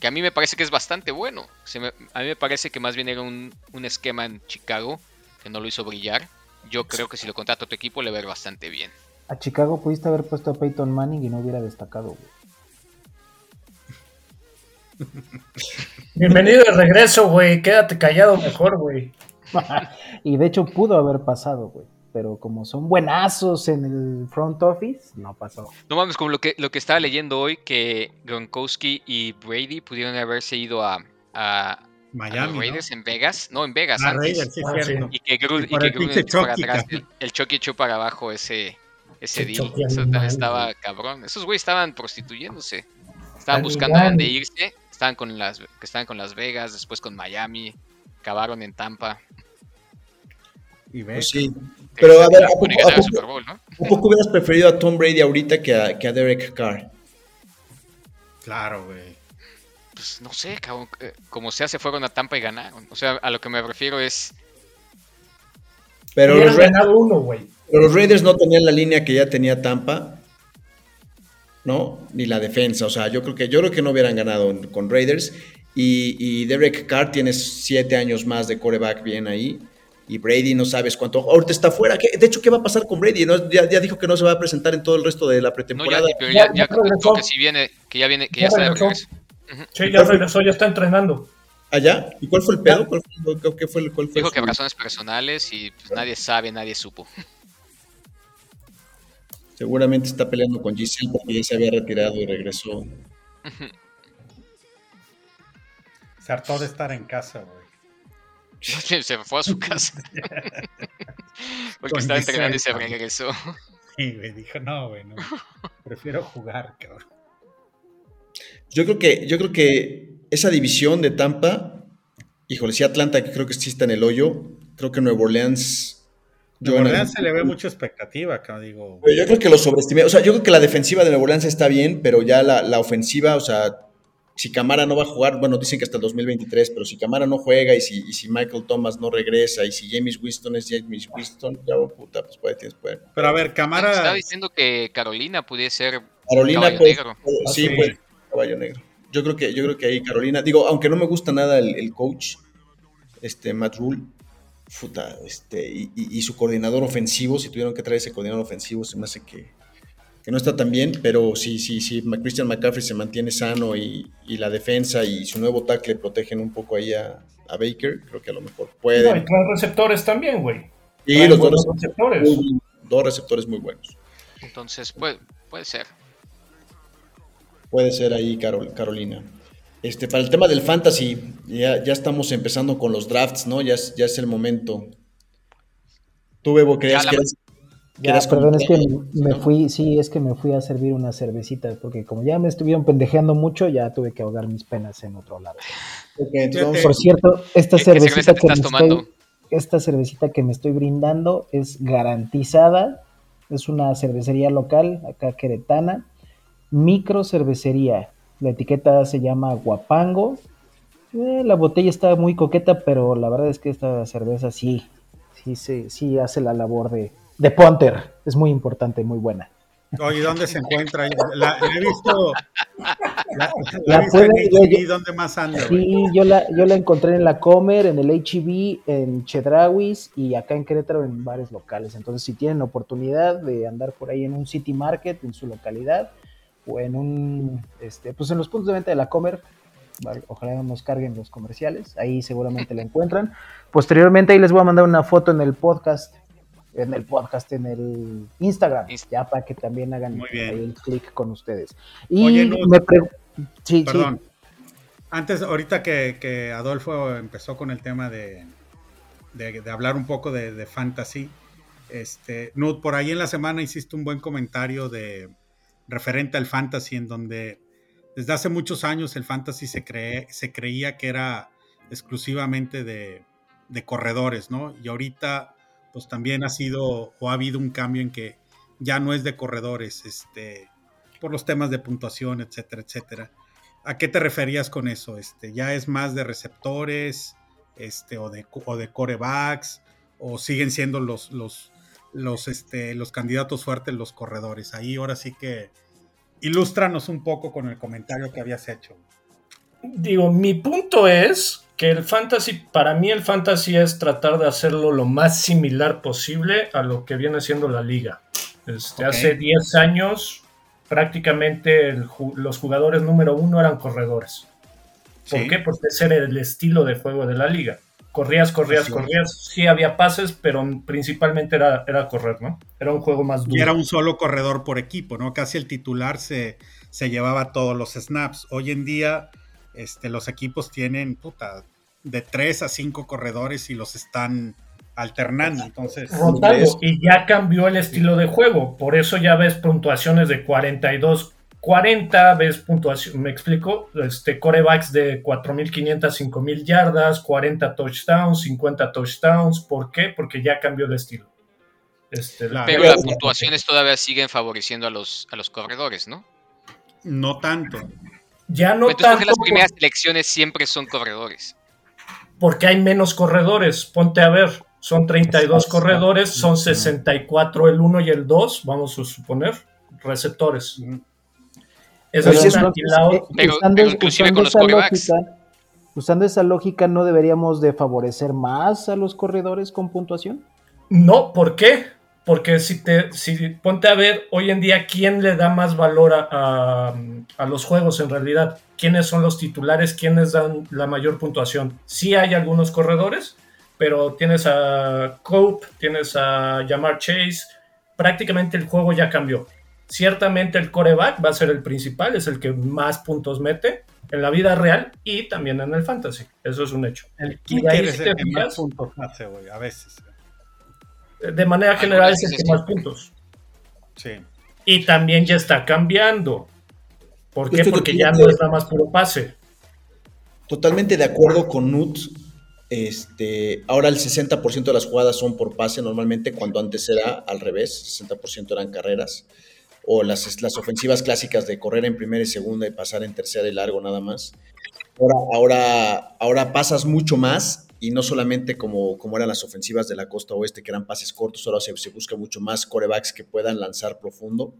Que a mí me parece que es bastante bueno. Se me- a mí me parece que más bien era un, un esquema en Chicago que no lo hizo brillar. Yo creo que si lo contrata a tu equipo le va a ir bastante bien. A Chicago pudiste haber puesto a Peyton Manning y no hubiera destacado, güey. Bienvenido de regreso, güey. Quédate callado mejor, güey. y de hecho pudo haber pasado, güey. Pero como son buenazos en el front office, no pasó. No mames, como lo que, lo que estaba leyendo hoy, que Gronkowski y Brady pudieron haberse ido a, a, a Miami. Raiders en Vegas. No, en Vegas Ah, antes. Raiders, sí, Ah, cierto. Y que Gruden, echó para Chucky, atrás. El, el Chucky echó para abajo ese, ese. Chucky Eso animal, estaba güey. cabrón. Esos güeyes estaban prostituyéndose. Estaban buscando a dónde irse. Estaban con las, que estaban con Las Vegas, después con Miami. Acabaron en Tampa. Y Pues sí. Pero a ver, ¿a poco, Y a ganaron el poco- Super Bowl, ¿no? a poco hubieras preferido a Tom Brady ahorita que a, que a Derek Carr? claro, güey. Pues no sé, cabrón. eh, Como sea, se fueron a Tampa y ganaron. O sea, a lo que me refiero es. Pero los, Ra- ganado uno, güey. pero los Raiders no tenían la línea que ya tenía Tampa, ¿no? Ni la defensa. O sea, yo creo que, yo creo que no hubieran ganado con Raiders. Y, y Derek Carr tiene siete años más de coreback bien ahí. Y Brady no sabes cuánto. Ahorita está fuera. ¿Qué- De hecho, ¿qué va a pasar con Brady? ¿No? Ya, ya dijo que no se va a presentar en todo el resto de la No, ya, pretemporada. pero Ya- ya, que si viene, que ya viene, que ya Ya está de regreso. Sí, ya regresó, ya está entrenando. ¿Allá? ¿Y cuál fue el pedo? ¿Cuál fue, qué- qué fue, cuál fue Dijo que razones personales y pues, nadie sabe, nadie supo. Seguramente está peleando con Giselle porque ya se había retirado y regresó. Se hartó de estar en casa, güey. se fue a su casa. Porque Con estaba entrenando y se regresó. Y güey, dijo, no, güey, no. Prefiero jugar, cabrón. Yo creo que, yo creo que esa división de Tampa, híjole, sí Atlanta, que creo que sí está en el hoyo, creo que Nueva Orleans Nuevo Orleans se le ve mucha expectativa acá, digo. yo creo que lo sobreestimé. O sea, yo creo que la defensiva de Nuevo Orleans está bien, pero ya la, la ofensiva, o sea, si Camara no va a jugar, bueno, dicen que hasta el 2023, pero si Camara no juega y si, y si Michael Thomas no regresa y si James Winston es James Winston, ya puta, pues puede, tienes, puede. Pero a ver, Camara. Estaba diciendo que Carolina pudiera ser Carolina caballo negro. sí, pues, caballo negro. Yo creo que, yo creo que ahí Carolina, digo, aunque no me gusta nada el, el coach, este Matt Rule, puta, este, y, y, su coordinador ofensivo, si tuvieron que traer ese coordinador ofensivo, se me hace que, que no está tan bien, pero si sí, sí, sí, Christian McCaffrey se mantiene sano y, y, la defensa y su nuevo tackle protegen un poco ahí a, a Baker, creo que a lo mejor puede. No, y receptores también, güey. Y los dos receptores. Muy, dos receptores muy buenos. Entonces, puede, puede ser. Puede ser ahí Carol, Carolina. Este, para el tema del fantasy, ya, ya estamos empezando con los drafts, ¿no? Ya es, ya es el momento. Tú, Bebo, creías que ya, perdón, es que me fui, sí, es que me fui a servir una cervecita, porque como ya me estuvieron pendejeando mucho, ya tuve que ahogar mis penas en otro lado. Por cierto, esta cervecita que me estoy, esta cervecita que me estoy brindando es garantizada, es una cervecería local, acá queretana, micro cervecería. La etiqueta se llama Guapango. Eh, la botella está muy coqueta, pero la verdad es que esta cerveza sí, sí, sí, sí hace la labor de, de Ponter. Es muy importante, muy buena. Oye, ¿dónde se encuentra? La, he visto. La, la, puede, ¿Dónde más anda? Sí, yo la, yo la encontré en la Comer, en el HB, en Chedrawis y acá en Querétaro en bares locales. Entonces, si tienen oportunidad de andar por ahí en un City Market en su localidad o en un, este, pues en los puntos de venta de la Comer, ojalá nos carguen los comerciales, ahí seguramente la encuentran. Posteriormente, ahí les voy a mandar una foto en el podcast en el podcast, en el Instagram, ya para que también hagan un clic con ustedes. Y me sí, Perdón. Antes, ahorita que, Adolfo empezó con el tema de, de, hablar un poco de, fantasy, este, Nud, por ahí en la semana hiciste un buen comentario de referente al fantasy, en donde desde hace muchos años el fantasy se, cree, se creía que era exclusivamente de, de corredores, ¿no? Y ahorita pues también ha sido o ha habido un cambio en que ya no es de corredores, este, por los temas de puntuación, etcétera, etcétera. ¿A qué te referías con eso? Este, ¿Ya es más de receptores este, o, de, o de corebacks? ¿O siguen siendo los, los, los, este, los candidatos fuertes los corredores? Ahí ahora sí que ilústranos un poco con el comentario que habías hecho. Digo, mi punto es que el fantasy, para mí el fantasy es tratar de hacerlo lo más similar posible a lo que viene siendo la liga. Este, Hace 10 años prácticamente los jugadores número uno eran corredores. ¿Por qué? Porque ese era el estilo de juego de la liga. Corrías, corrías, corrías. Sí había pases, pero principalmente era, era correr, ¿no? Era un juego más duro. Y era un solo corredor por equipo, ¿no? Casi el titular se, se llevaba todos los snaps. Hoy en día este, los equipos tienen puta, de tres a cinco corredores y los están alternando. Entonces, y ya cambió el estilo de juego. Por eso ya ves puntuaciones de 42, 40, ves puntuación, me explico, este, corebacks de 4.500, 5.000 yardas, 40 touchdowns, 50 touchdowns. ¿Por qué? Porque ya cambió el estilo. Este, Pero las puntuaciones todavía siguen favoreciendo a los, a los corredores, ¿no? No tanto. Ya no Entonces, las primeras elecciones siempre son corredores. Porque hay menos corredores. Ponte a ver, son 32 corredores, son 64 el 1 y el 2, vamos a suponer, receptores. Es una, usando, esa lógica, usando esa lógica, ¿no deberíamos de favorecer más a los corredores con puntuación? No, ¿por qué? Porque si te, si ponte a ver hoy en día quién le da más valor a, los juegos en realidad, quiénes son los titulares, quiénes dan la mayor puntuación. Sí hay algunos corredores, pero tienes a Cope, tienes a Jamar Chase, prácticamente el juego ya cambió. Ciertamente el coreback va a ser el principal, es el que más puntos mete en la vida real y también en el fantasy. Eso es un hecho. El kicker es el que más puntos hace, güey, a veces de manera general es el que más puntos. Sí. Y también ya está cambiando. ¿Por qué? Porque ya no es nada más puro pase. Totalmente de acuerdo con Nut. Este, ahora el 60% de las jugadas son por pase normalmente, cuando antes era al revés, 60% eran carreras. O las, las ofensivas clásicas de correr en primera y segunda y pasar en tercera y largo nada más. Ahora, ahora, ahora pasas mucho más y no solamente como, como eran las ofensivas de la costa oeste, que eran pases cortos, ahora se, se busca mucho más corebacks que puedan lanzar profundo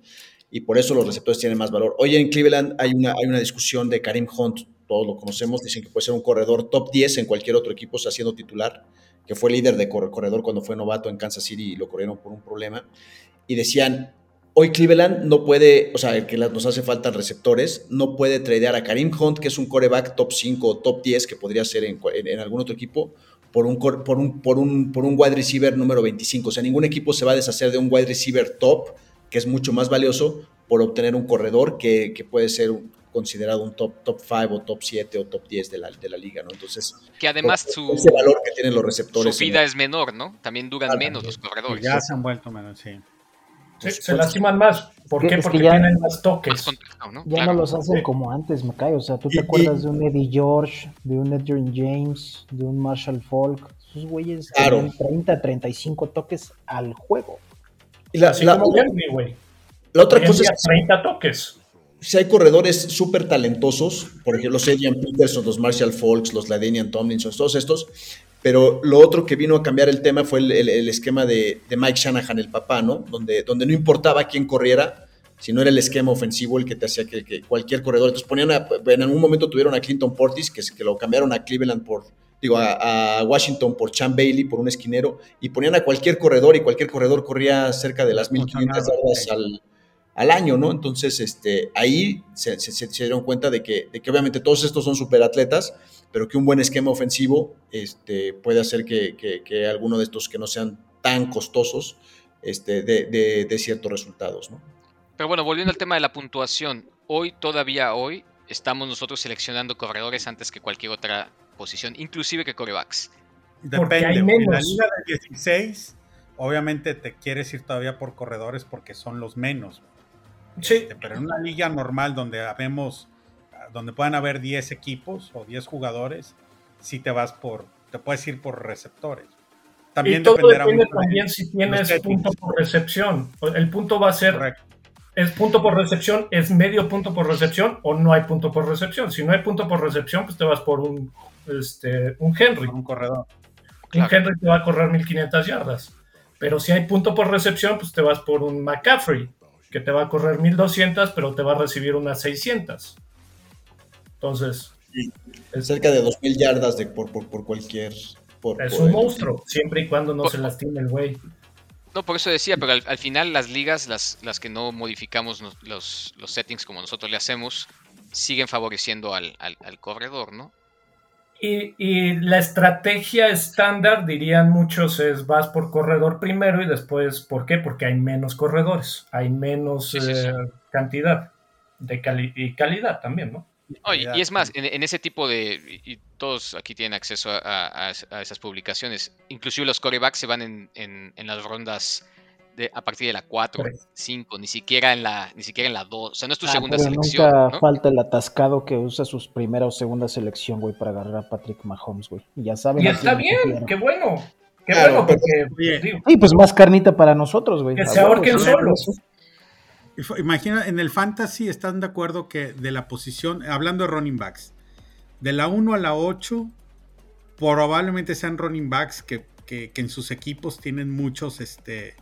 y por eso los receptores tienen más valor. Hoy en Cleveland hay una, hay una discusión de Karim Hunt, todos lo conocemos, dicen que puede ser un corredor top 10 en cualquier otro equipo, está siendo titular, que fue líder de corredor cuando fue novato en Kansas City y lo corrieron por un problema. Y decían, hoy Cleveland no puede, o sea, que nos hace falta receptores, no puede tradear a Karim Hunt, que es un coreback top 5 o top 10, que podría ser en, en, algún otro equipo, por un, por, un, por, un, por un wide receiver número 25. O sea, ningún equipo se va a deshacer de un wide receiver top, que es mucho más valioso, por obtener un corredor que, que puede ser considerado un top, top 5 o top 7 o top 10 de la, de la liga, ¿no? Entonces, que además su, ese valor que tienen los receptores. Su vida es menor, ¿no? También duran menos los corredores. Ya se han vuelto menos, sí. Sí, se lastiman más. ¿Por qué? Porque ya, tienen más toques. ¿no? Ya claro. no los hacen sí. como antes, me cae. O sea, tú te acuerdas y, de un Eddie George, de un Edgerrin James, de un Marshall Falk. Esos güeyes claro. tienen 30, 35 toques al juego. Y la, Así la, como Henry, güey. la otra cosa es 30 toques. Si hay corredores súper talentosos, por ejemplo, los Adrian Peterson, los Marshall Falks, los Ladanian Tomlinson, todos estos, pero lo otro que vino a cambiar el tema fue el, el, el esquema de, de, Mike Shanahan, el papá, ¿no? Donde, donde no importaba quién corriera, sino era el esquema ofensivo el que te hacía que, que cualquier corredor. Entonces ponían a, en algún momento tuvieron a Clinton Portis, que, que lo cambiaron a Cleveland por, digo, a, a, Washington por Chan Bailey, por un esquinero, y ponían a cualquier corredor, y cualquier corredor corría cerca de las 1500 yardas al, al, año, ¿no? Entonces, este, ahí se, se, se dieron cuenta de que, de que obviamente todos estos son superatletas, pero que un buen esquema ofensivo este, puede hacer que, que, que, alguno de estos que no sean tan costosos este, de, de, de, ciertos resultados. ¿no? Pero bueno, volviendo al tema de la puntuación, hoy, todavía hoy, estamos nosotros seleccionando corredores antes que cualquier otra posición, inclusive que corebacks. Depende, hay menos. en la liga de 16, obviamente te quieres ir todavía por corredores porque son los menos. Sí. Pero en una liga normal donde habemos donde puedan haber 10 equipos o 10 jugadores, si te vas por, te puedes ir por receptores. También y todo dependerá depende mucho también de, si tienes punto por recepción. El punto va a ser, Correcto. ¿es punto por recepción? ¿Es medio punto por recepción o no hay punto por recepción? Si no hay punto por recepción, pues te vas por un, este, un Henry. Por un corredor. Claro. Un Henry te va a correr 1500 yardas. Pero si hay punto por recepción, pues te vas por un McCaffrey, que te va a correr 1200, pero te va a recibir unas 600. Entonces. Sí, cerca de 2.000 yardas de, por, por, por cualquier. Por, es un monstruo, siempre y cuando no se lastime el güey. No, por eso decía, pero al, al, final las ligas, las, las que no modificamos los, los, settings como nosotros le hacemos, siguen favoreciendo al, al, al corredor, ¿no? Y, y, la estrategia estándar, dirían muchos, es vas por corredor primero y después, ¿por qué? Porque hay menos corredores, hay menos sí, sí, eh, cantidad de cali y calidad también, ¿no? No, y, y, es más, en, en, ese tipo de. Y todos aquí tienen acceso a, a, a esas publicaciones. Inclusive los corebacks se van en, en, en las rondas de, a partir de la 4, 5, ni siquiera en la ni siquiera en la 2. O sea, no es tu ah, segunda pero selección. Nunca ¿no? falta el atascado que usa sus primera o segunda selección, güey, para agarrar a Patrick Mahomes, güey. Y ya saben. Y está bien, qué bueno. Qué claro, bueno, porque. Sí, pues más carnita para nosotros, güey. Que se ahorquen solos. Imagina, en el fantasy están de acuerdo que de la posición, hablando de running backs, de la 1 a la 8, probablemente sean running backs que, que, que en sus equipos tienen muchos este,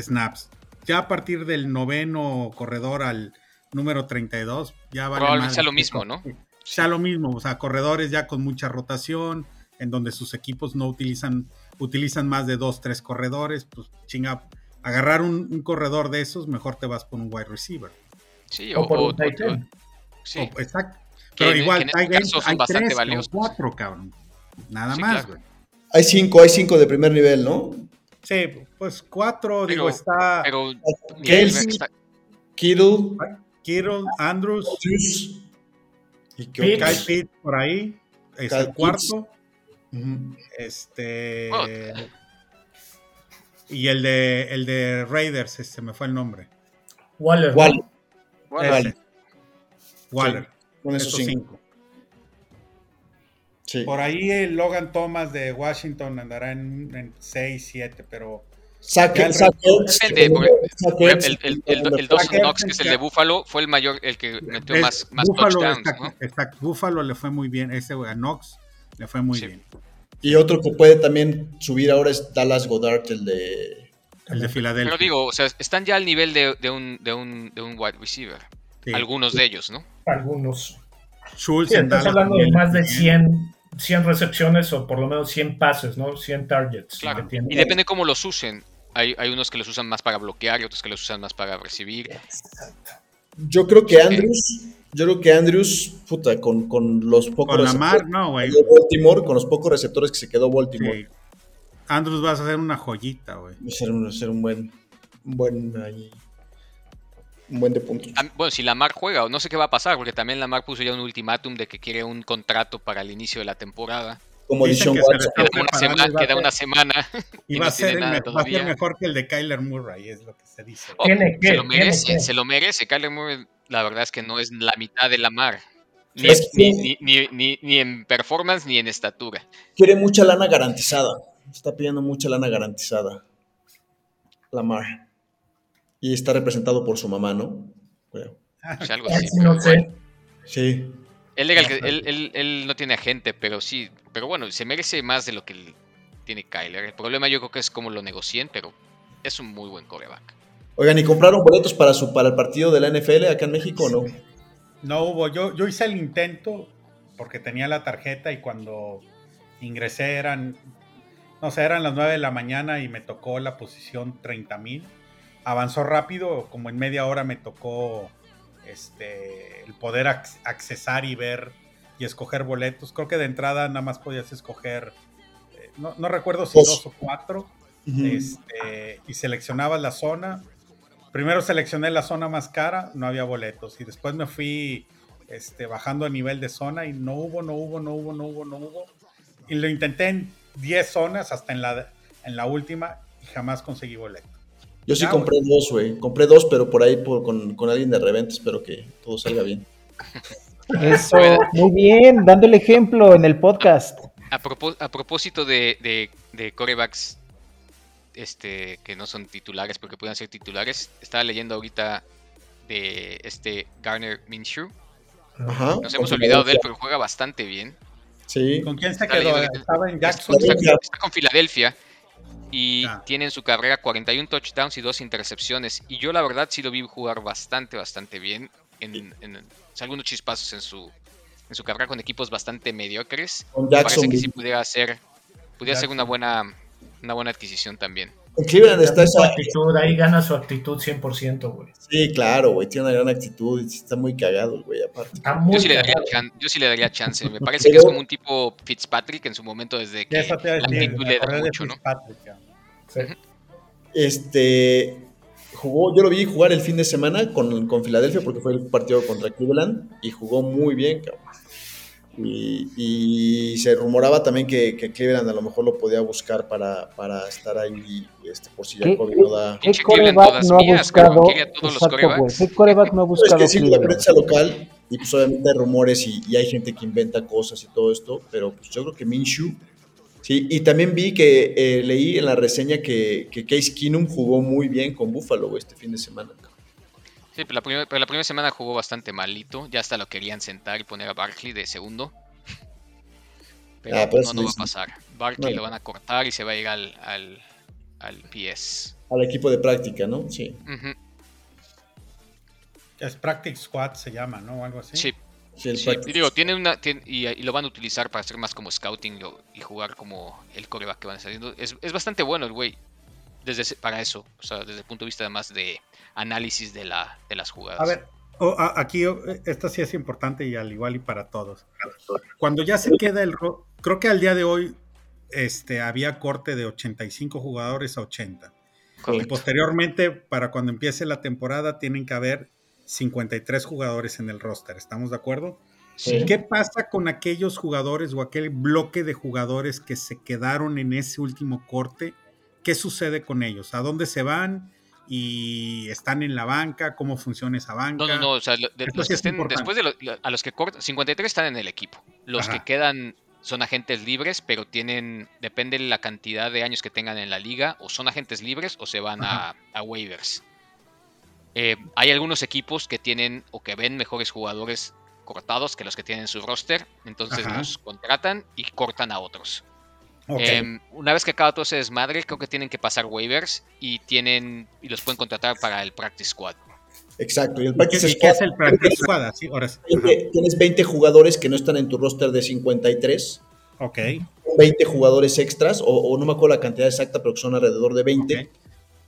snaps. Ya a partir del noveno corredor al número 32, ya vale Probablemente sea lo mismo, ¿no? Sea lo mismo, o sea, corredores ya con mucha rotación, en donde sus equipos no utilizan, utilizan más de dos, tres corredores, pues chinga agarrar un, un, corredor de esos, mejor te vas por un wide receiver. Sí, o, o por un tight end. Sí. O, exacto. Pero igual, tight end hay bastante tres valiosos. cuatro, cabrón. Nada sí, más, güey. Claro. Hay cinco, hay cinco de primer nivel, ¿no? Sí, pues cuatro, pero, digo, está... Pero... Kelsey, está... Kittle... Kittle, Andrews... Juice, y Kyle Pitt por ahí. Es Kyle el cuarto. Uh -huh. Este... Oh. Y el de el de Raiders, se este, me fue el nombre. Waller. Waller. Waller. Waller. Sí, con esos, esos cinco. cinco. Sí. Por ahí el Logan Thomas de Washington andará en 6, 7, pero Saque, el saque, Depende, por saque, Por ejemplo, el, el, el, el Dawson Saquers Knox, que es el de Buffalo, fue el mayor, el que metió más, más Buffalo, touchdowns, exacto, ¿no? exacto. Buffalo le fue muy bien, ese a Knox le fue muy Sí. bien. Y otro que puede también subir ahora es Dallas Goddard, el de. El de Filadelfia. Pero digo, o sea, están ya al nivel de, de un, de, un, de un wide receiver. Sí. Algunos de ellos, ¿no? Algunos. Schultz Sí, en estás hablando de más de 100, 100 recepciones o por lo menos 100 pases, ¿no? 100 targets. Claro. que tiene. Y depende cómo los usen. Hay, hay unos que los usan más para bloquear y otros que los usan más para recibir. Yo creo que Andrews. Yo creo que Andrews, puta, con, con los pocos Con receptores no, güey. Baltimore, con los pocos receptores que se quedó Baltimore, Sí. Andrews vas a hacer una joyita, güey. va a ser un, ser un buen. Un buen. ahí, un buen de puntos. Bueno, si Lamar juega, o no sé qué va a pasar, porque también Lamar puso ya un ultimátum de que quiere un contrato para el inicio de la temporada. Como Dicen que. Queda una, semana, y va a queda ser- una semana. Y Y va, no a ser tiene el nada me- va a ser todavía. mejor que el de Kyler Murray, es lo que se dice. Oh, se lo tiene merece, se lo merece. Kyler Murray, la verdad es que no es la mitad de Lamar. Ni, Es que- ni, ni, ni, ni- ni en performance ni en estatura. Quiere mucha lana garantizada. Está pidiendo mucha lana garantizada. Lamar. Y está representado por su mamá, ¿no? Creo. O sea, algo así. no bueno. sé. Sí. Él, era el que- él, él- él no tiene agente, pero sí. Pero bueno, se merece más de lo que tiene Kyler. El problema yo creo que es cómo lo negocien, pero es un muy buen coreback. Oigan, ¿y compraron boletos para su para el partido de la NFL acá en México o no? No hubo, yo, yo hice el intento porque tenía la tarjeta y cuando ingresé eran, no sé, eran las 9 de la mañana y me tocó la posición 30 mil. Avanzó rápido, como en media hora me tocó este, el poder ac- accesar y ver y escoger boletos. Creo que de entrada nada más podías escoger, eh, no, no recuerdo si Dos. dos o cuatro, este, y seleccionabas la zona. Primero seleccioné la zona más cara, no había boletos. Y después me fui este, bajando a nivel de zona y no hubo, no hubo, no hubo, no hubo, no hubo. Y lo intenté en 10 zonas hasta en la, en la última y jamás conseguí boleto. Yo sí Ya, compré dos, güey. Compré dos, pero por ahí por- con, con alguien de reventa. Espero que todo salga bien. Eso, muy bien, dando el ejemplo en el podcast. A, propó- a propósito de, de, de corebacks este, que no son titulares, pero que puedan ser titulares, estaba leyendo ahorita de este Garner Minshew. Ajá. Nos hemos olvidado de él, pero juega bastante bien. Sí. ¿Con quién se Está quedó? leyendo- Estaba en Está, Jackson. está- está con Filadelfia y Ah. tiene en su carrera 41 touchdowns y dos intercepciones. Y yo la verdad sí lo vi jugar bastante, bastante bien. En, en- o sea, algunos chispazos en su, en su carrera con equipos bastante mediocres. Me parece que sí pudiera ser, pudiera ser una buena, una buena adquisición también. En Cleveland está esa. actitud, ahí gana su actitud 100%, güey. Sí, claro, güey. Tiene una gran actitud. y Está muy cagado el güey, aparte. Está muy Yo sí, le daría cagado. chan- yo sí le daría chance. Me parece que es como un tipo Fitzpatrick en su momento desde que la actitud le da mucho, ¿no? Este. Jugó, yo lo vi jugar el fin de semana con, con Filadelfia porque fue el partido contra Cleveland y jugó muy bien, cabrón. Y, y se rumoraba también que, que Cleveland a lo mejor lo podía buscar para, para estar ahí este, por si ya ¿Qué- COVID no da. ¿Qué Pinche Cleveland coreback no ha mías, buscado? Exacto, güey. ¿Qué coreback no ha Pues buscado que sí, la prensa local y pues obviamente hay rumores y, y hay gente que inventa cosas y todo esto, pero pues yo creo que Minshew, sí, y también vi que eh, leí en la reseña que, que Case Keenum jugó muy bien con Buffalo este fin de semana. Sí, pero la, primera, pero la primera semana jugó bastante malito. Ya hasta lo querían sentar y poner a Barkley de segundo. Pero Ah, pero no, no va a pasar. Barkley lo van a cortar y se va a ir al, al, al PS. Al equipo de práctica, ¿no? Sí. Es Practice Squad se llama, ¿no? O algo así. Sí, Sí, el sí. practice. Y digo, tiene una, tiene- y, y lo van a utilizar para hacer más como scouting y jugar como el coreback que van saliendo. Es, es bastante bueno el güey. Desde ese- para eso, o sea, desde el punto de vista además de análisis de, la, de las jugadas. A ver, aquí o- esta sí es importante y al igual y para todos. Cuando ya se queda el... ro- Creo que al día de hoy este, había corte de 85 jugadores a 80. Y posteriormente, para cuando empiece la temporada, tienen que haber 53 jugadores en el roster. ¿Estamos de acuerdo? Sí. ¿Qué pasa con aquellos jugadores o aquel bloque de jugadores que se quedaron en ese último corte? ¿Qué sucede con ellos? ¿A dónde se van? ¿Y están en la banca? ¿Cómo funciona esa banca? No, no, no, o sea, lo- de- los sí estén, después de lo- lo- a los que cortan, 53 están en el equipo. Los Ajá. que quedan son agentes libres, pero tienen, depende de la cantidad de años que tengan en la liga, o son agentes libres o se van a, a, waivers. Eh, hay algunos equipos que tienen o que ven mejores jugadores cortados que los que tienen en su roster, entonces Ajá. los contratan y cortan a otros. Ok. Em, una vez que acaba todo ese desmadre, creo que tienen que pasar waivers y tienen y los pueden contratar para el practice squad. Exacto. Y el ¿Y practice qué squad, es el practice squad? Así, ahora sí. Ajá. 20 tienes 20 jugadores que no están en tu roster de 53, Ok. 20 jugadores extras, o, o no me acuerdo la cantidad exacta, pero que son alrededor de 20. ok.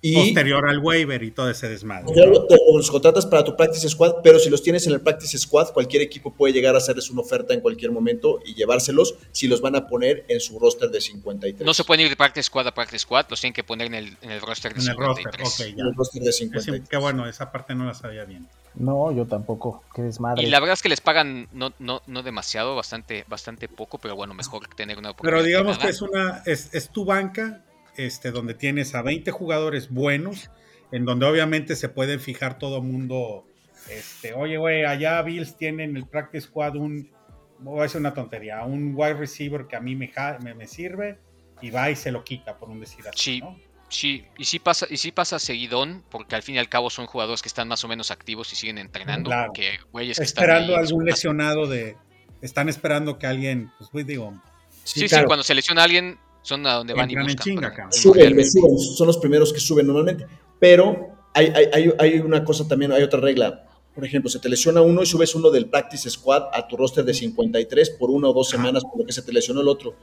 Y Posterior al waiver y todo ese desmadre. Ya lo- te- los contratas para tu practice squad, pero si los tienes en el practice squad, cualquier equipo puede llegar a hacerles una oferta en cualquier momento y llevárselos si los van a poner en su roster de 53. No se pueden ir de practice squad a practice squad, los tienen que poner en el, en el roster de En el roster. 53. Ok, En ya. el roster de Es- 53. Qué bueno, esa parte no la sabía bien. No, yo tampoco. Qué desmadre. Y la verdad es que les pagan no, no, no demasiado, bastante, bastante poco, pero bueno, mejor que tener una oportunidad. Pero digamos que nada. es una es, es tu banca este, donde tienes a 20 jugadores buenos, en donde obviamente se pueden fijar todo mundo. Este, oye, güey, allá Bills tienen el practice squad un, voy a decir una tontería, un wide receiver que a mí me, me, me sirve y va y se lo quita, por un decir así. Sí. ¿no? Sí, y sí pasa, y sí pasa seguidón, porque al fin y al cabo son jugadores que están más o menos activos y siguen entrenando, Claro. que güeyes que están Esperando ahí en su algún lesionado de. Están esperando que alguien, pues digo, Sí, sí, claro. cuando se lesiona a alguien, son a donde van y en buscan. chinga, cabrón. Suben, le realmente- suben, son los primeros que suben normalmente. Pero hay, hay, hay, hay una cosa también, hay otra regla. Por ejemplo, se te lesiona uno y subes uno del practice squad a tu roster de 53 por una o dos semanas por lo que se te lesionó el otro.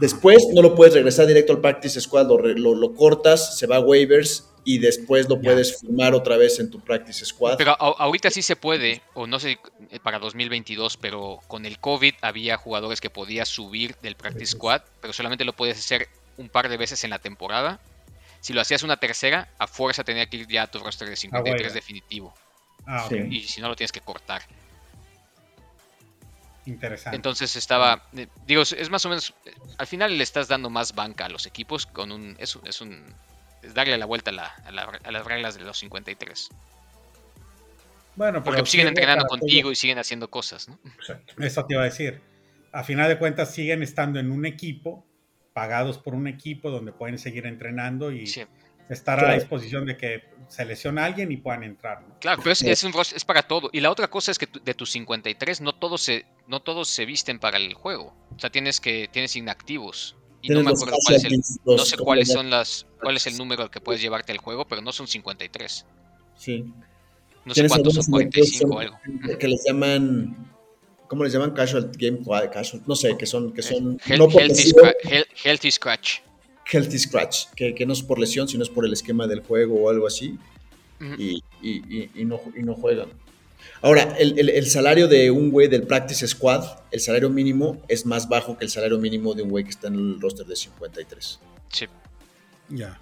Después no lo puedes regresar directo al practice squad, lo, re- lo, lo cortas, se va a waivers y después lo puedes firmar otra vez en tu practice squad. Pero a- ahorita sí se puede, o no sé eh, para 2022, pero con el COVID había jugadores que podías subir del practice squad, pero solamente lo podías hacer un par de veces en la temporada. Si lo hacías una tercera, a fuerza tenía que ir ya a tu roster de 53 waiver. definitivo. ah, ok, Sí. Y si no, lo tienes que cortar. Interesante. Entonces estaba, eh, digo, es- más o menos, al final le estás dando más banca a los equipos con un, es, es un, es darle la vuelta a, la- a la- a las reglas de los 53. bueno, Porque pero siguen sirve entrenando contigo y siguen haciendo cosas, ¿no? Exacto. Eso te iba a decir. A final de cuentas siguen estando en un equipo, pagados por un equipo donde pueden seguir entrenando y Sí. Estar a Claro. disposición de que se lesiona alguien y puedan entrar. ¿no? Claro, pero es, es un es para todo. Y la otra cosa es que tu- de tus 53 no todos se no todos se visten para el juego. O sea, tienes que tienes inactivos. Y no me acuerdo cuál es el no sé ¿cómo cuáles son las cuál es el número al que puedes llevarte al juego, pero no son 53. Sí. No sé Tienes cuántos son algunos que 45 o algo. Que les llaman, ¿cómo les llaman? Casual game, casual, no sé, que son, que son Hel- no healthy scratch. Healthy scratch, que, que no es por lesión, sino es por el esquema del juego o algo así, y, y- y- y no, y no juegan. Ahora, el, el- el salario de un güey del practice squad, el salario mínimo es más bajo que el salario mínimo de un güey que está en el roster de 53. Sí. Ya.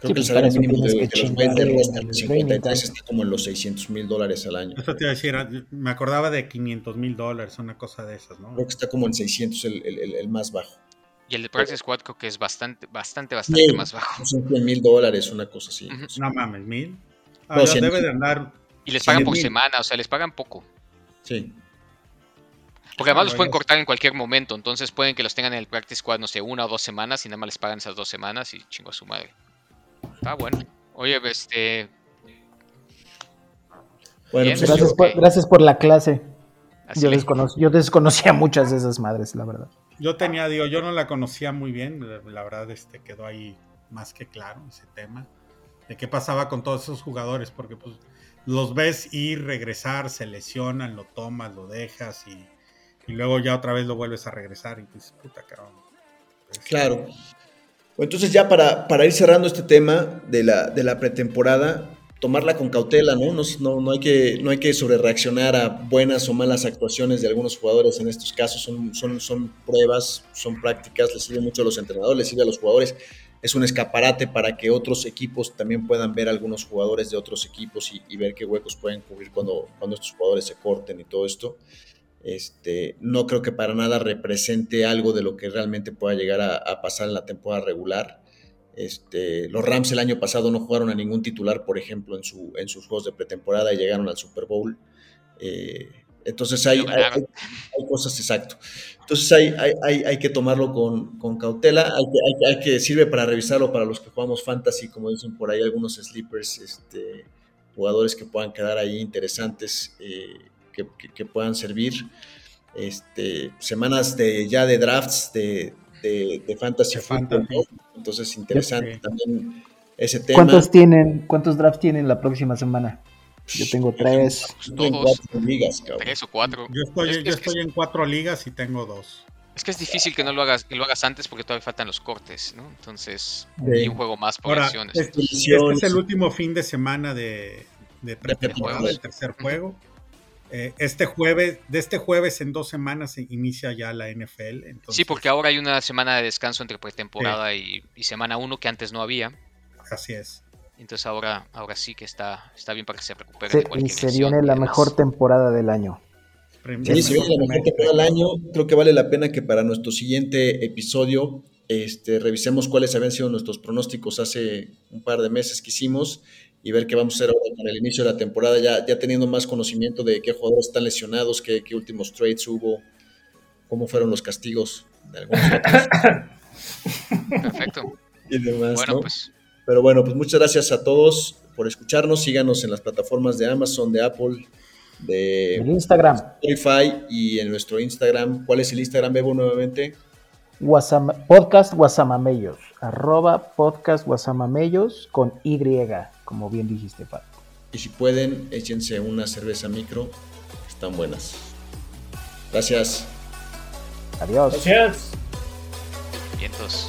Creo Sí, que el pues, salario eso mínimo de, de los güeyes del roster de el 53 training está como en los 600 mil dólares al año. Esto te iba a decir, me acordaba de 500 mil dólares, una cosa de esas, ¿no? Creo que está como en 600 el, el- el- el más bajo. Y el de Practice Squad creo que es bastante bastante bastante más bajo. Son 100 mil dólares, una cosa así. Ujú. No mames, mil. Ah, No, debe de andar. Y les pagan por mil. semana, o sea, les pagan poco. Sí. Porque además Ah, los pueden ya. cortar en cualquier momento, entonces pueden que los tengan en el practice squad, no sé, una o dos semanas y nada más les pagan esas dos semanas y chingo a su madre. Está bueno. Oye, este, Bueno, pues Gracias por, gracias por la clase. así Yo, descono- yo desconocía muchas de esas madres, la verdad. Yo tenía, digo, yo no la conocía muy bien, la, verdad este, quedó ahí más que claro ese tema, de qué pasaba con todos esos jugadores, porque pues los ves ir, regresar, se lesionan, lo tomas, lo dejas y, y luego ya otra vez lo vuelves a regresar y dices, puta cabrón. Pues, Claro. Entonces ya para, para ir cerrando este tema de la, de la pretemporada, tomarla con cautela, ¿no? No, no, no hay que, no que sobrereaccionar a buenas o malas actuaciones de algunos jugadores en estos casos. Son, son, son pruebas, son prácticas, les sirve mucho a los entrenadores, les sirve a los jugadores. Es un escaparate para que otros equipos también puedan ver a algunos jugadores de otros equipos y, ver qué huecos pueden cubrir cuando, cuando estos jugadores se corten y todo esto. Este, no creo que para nada represente algo de lo que realmente pueda llegar a pasar en la temporada regular. Este, los Rams el año pasado no jugaron a ningún titular, por ejemplo, en, su, en sus juegos de pretemporada y llegaron al Super Bowl. Eh, Entonces hay, hay, hay, cosas, exacto. Entonces hay, hay, hay que tomarlo con, con cautela, hay que, hay, que, sirve para revisarlo para los que jugamos fantasy, como dicen por ahí algunos sleepers, este, jugadores que puedan quedar ahí interesantes, eh, que, que, puedan servir. Este, semanas de, ya de drafts de, de, fantasy, entonces interesante también ese tema. ¿Cuántos tienen, cuántos drafts tienen la próxima semana? Yo tengo tres. Todos. Ligas, tres o cuatro. Yo estoy, yo estoy en cuatro ligas y tengo dos. Es que es difícil que no lo hagas, que lo hagas antes porque todavía faltan los cortes, ¿no? Entonces, y un juego más por Ahora, Este, este, es el último fin de semana de, de pretemporada, el tercer juego. Eh, este jueves, de este jueves en dos semanas se inicia ya la NFL. Entonces... Sí, porque ahora hay una semana de descanso entre pretemporada y, y, semana uno que antes no había. Así es. Entonces ahora, ahora sí que está, está bien para que se recupere. y se viene la mejor temporada del año. Sí, se viene la mejor temporada del año. Creo que vale la pena que para nuestro siguiente episodio este, revisemos cuáles habían sido nuestros pronósticos hace un par de meses que hicimos y ver qué vamos a hacer ahora con el inicio de la temporada, ya, ya teniendo más conocimiento de qué jugadores están lesionados, qué, qué últimos trades hubo, cómo fueron los castigos de algunos Perfecto. Y demás, bueno, pues pero bueno, pues muchas gracias a todos por escucharnos. Síganos en las plataformas de Amazon, de Apple, de Instagram, Spotify y en nuestro Instagram. ¿Cuál es el Instagram, Bebo, nuevamente? Podcast Guasamamellos, arroba podcast Guasamamellos con Y, como bien dijiste, Pat. Y si pueden, échense una cerveza micro, están buenas. Gracias. Adiós. Gracias. Vientos.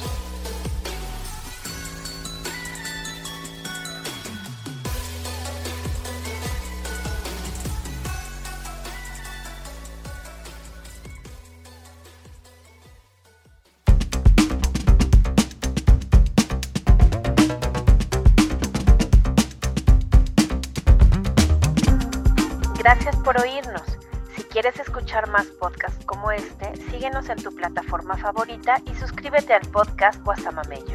Y suscríbete al podcast Guasamamellos.